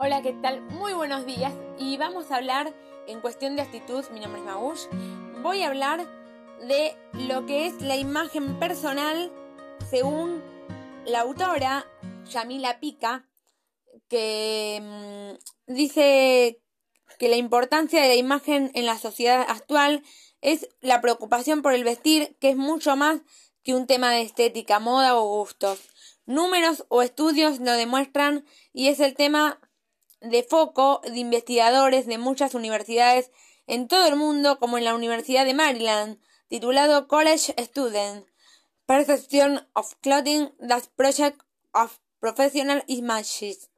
Hola, ¿qué tal? Muy buenos días y vamos a hablar en cuestión de actitud, mi nombre es Magush, voy a hablar de lo que es la imagen personal según la autora Yamila Pica, que mm, dice que la importancia de la imagen en la sociedad actual es la preocupación por el vestir, que es mucho más que un tema de estética, moda o gustos. Números o estudios lo demuestran y es el tema de foco de investigadores de muchas universidades en todo el mundo, como en la Universidad de Maryland, titulado College Student, Perception of Clothing, the Project of Professional Images,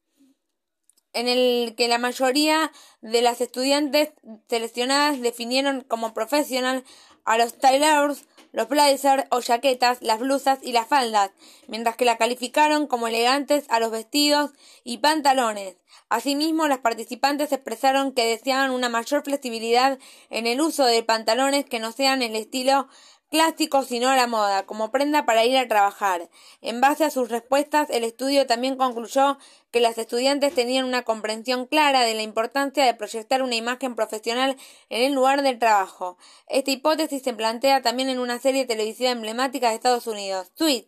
en el que la mayoría de las estudiantes seleccionadas definieron como profesional a los tailors los blazers o jaquetas, las blusas y las faldas, mientras que la calificaron como elegantes a los vestidos y pantalones. Asimismo, las participantes expresaron que deseaban una mayor flexibilidad en el uso de pantalones que no sean el estilo clásico sino la moda, como prenda para ir a trabajar. En base a sus respuestas, el estudio también concluyó que las estudiantes tenían una comprensión clara de la importancia de proyectar una imagen profesional en el lugar del trabajo. Esta hipótesis se plantea también en una serie televisiva emblemática de Estados Unidos, Tweet.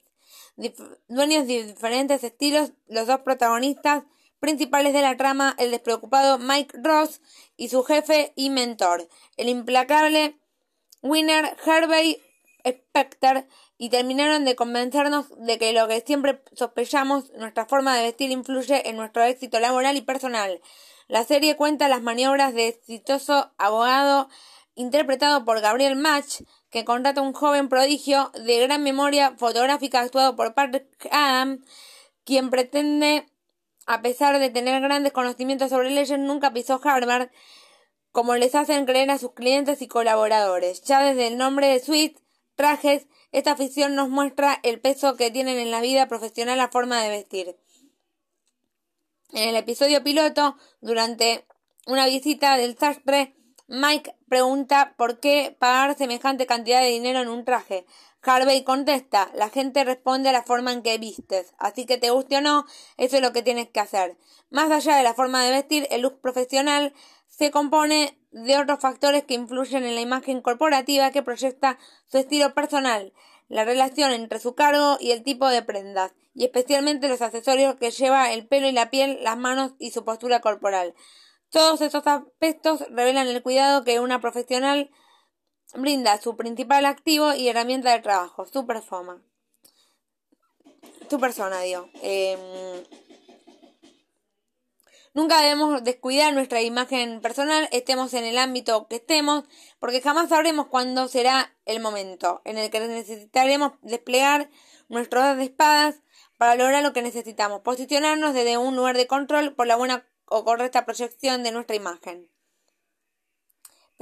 dueños de diferentes estilos, los dos protagonistas principales de la trama, el despreocupado Mike Ross y su jefe y mentor, el implacable Winner Harvey Specter y terminaron de convencernos de que lo que siempre sospechamos, nuestra forma de vestir influye en nuestro éxito laboral y personal. La serie cuenta las maniobras de exitoso abogado interpretado por Gabriel Match, que contrata a un joven prodigio de gran memoria fotográfica actuado por Patrick Adam, quien pretende, a pesar de tener grandes conocimientos sobre leyes, nunca pisó Harvard, como les hacen creer a sus clientes y colaboradores. Ya desde el nombre de Sweet trajes, esta ficción nos muestra el peso que tienen en la vida profesional la forma de vestir. En el episodio piloto, durante una visita del sastre, Mike pregunta por qué pagar semejante cantidad de dinero en un traje. Harvey contesta, la gente responde a la forma en que vistes, así que te guste o no, eso es lo que tienes que hacer. Más allá de la forma de vestir, el look profesional se compone de otros factores que influyen en la imagen corporativa que proyecta su estilo personal, la relación entre su cargo y el tipo de prendas, y especialmente los accesorios que lleva el pelo y la piel, las manos y su postura corporal. Todos estos aspectos revelan el cuidado que una profesional brinda su principal activo y herramienta de trabajo, su persona. Su persona, digo. Em, Nunca debemos descuidar nuestra imagen personal, estemos en el ámbito que estemos, porque jamás sabremos cuándo será el momento en el que necesitaremos desplegar nuestras espadas para lograr lo que necesitamos, posicionarnos desde un lugar de control por la buena o correcta proyección de nuestra imagen.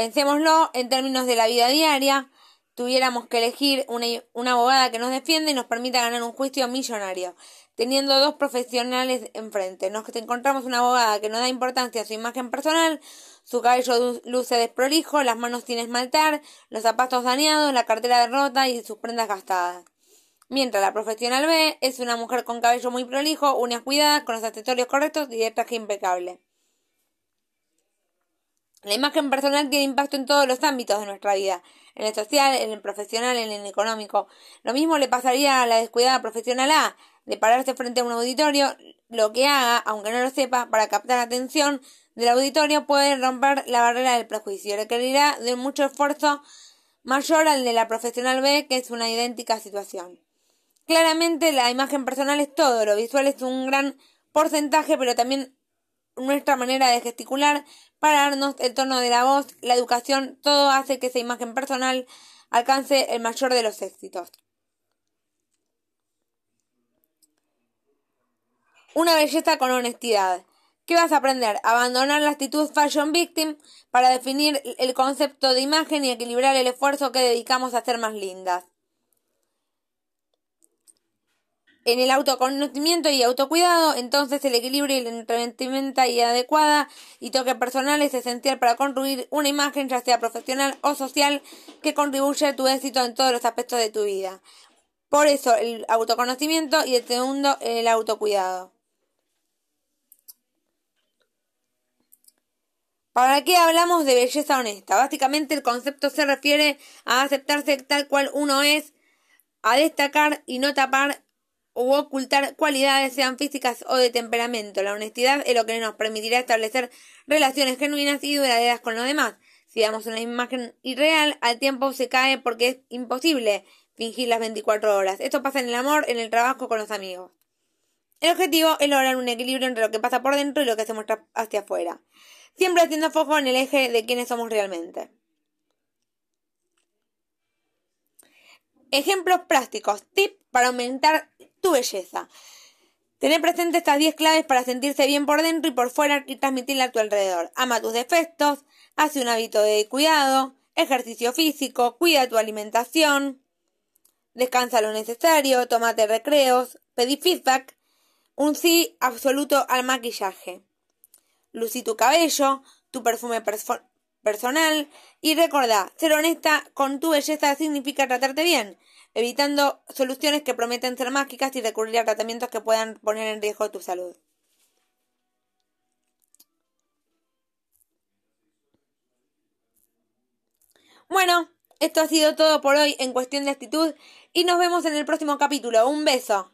Pensémoslo en términos de la vida diaria, tuviéramos que elegir una, abogada que nos defienda y nos permita ganar un juicio millonario teniendo dos profesionales enfrente. Nos encontramos una abogada que no da importancia a su imagen personal, su cabello luce desprolijo, las manos sin esmaltar, los zapatos dañados, la cartera rota y sus prendas gastadas. Mientras la profesional B es una mujer con cabello muy prolijo, uñas cuidadas, con los accesorios correctos y de traje impecable. La imagen personal tiene impacto en todos los ámbitos de nuestra vida, en el social, en el profesional, en el económico. Lo mismo le pasaría a la descuidada profesional A, de pararse frente a un auditorio, lo que haga, aunque no lo sepa, para captar la atención del auditorio puede romper la barrera del prejuicio. Requerirá de mucho esfuerzo mayor al de la profesional B, que es una idéntica situación. Claramente la imagen personal es todo, lo visual es un gran porcentaje, pero también nuestra manera de gesticular, pararnos, el tono de la voz, la educación, todo hace que esa imagen personal alcance el mayor de los éxitos. Una belleza con honestidad. ¿Qué vas a aprender? Abandonar la actitud fashion victim para definir el concepto de imagen y equilibrar el esfuerzo que dedicamos a ser más lindas. En el autoconocimiento y autocuidado, entonces el equilibrio y la entretenimiento y adecuada y toque personal es esencial para construir una imagen, ya sea profesional o social, que contribuye a tu éxito en todos los aspectos de tu vida. Por eso el autoconocimiento y el segundo el autocuidado. ¿Para qué hablamos de belleza honesta? Básicamente el concepto se refiere a aceptarse tal cual uno es, a destacar y no tapar u ocultar cualidades, sean físicas o de temperamento. La honestidad es lo que nos permitirá establecer relaciones genuinas y duraderas con los demás. Si damos una imagen irreal, al tiempo se cae porque es imposible fingir las 24 horas. Esto pasa en el amor, en el trabajo, con los amigos. El objetivo es lograr un equilibrio entre lo que pasa por dentro y lo que se muestra hacia afuera. Siempre haciendo foco en el eje de quiénes somos realmente. Ejemplos prácticos. Tip para aumentar tu belleza. Tener presente estas 10 claves para sentirse bien por dentro y por fuera y transmitirla a tu alrededor. Ama tus defectos, hace un hábito de cuidado, ejercicio físico, cuida tu alimentación, descansa lo necesario, tómate recreos, pedí feedback, un sí absoluto al maquillaje. Lucí tu cabello, tu perfume personal y recordá, ser honesta con tu belleza significa tratarte bien, evitando soluciones que prometen ser mágicas y recurrir a tratamientos que puedan poner en riesgo tu salud. Bueno, esto ha sido todo por hoy en cuestión de actitud y nos vemos en el próximo capítulo. Un beso.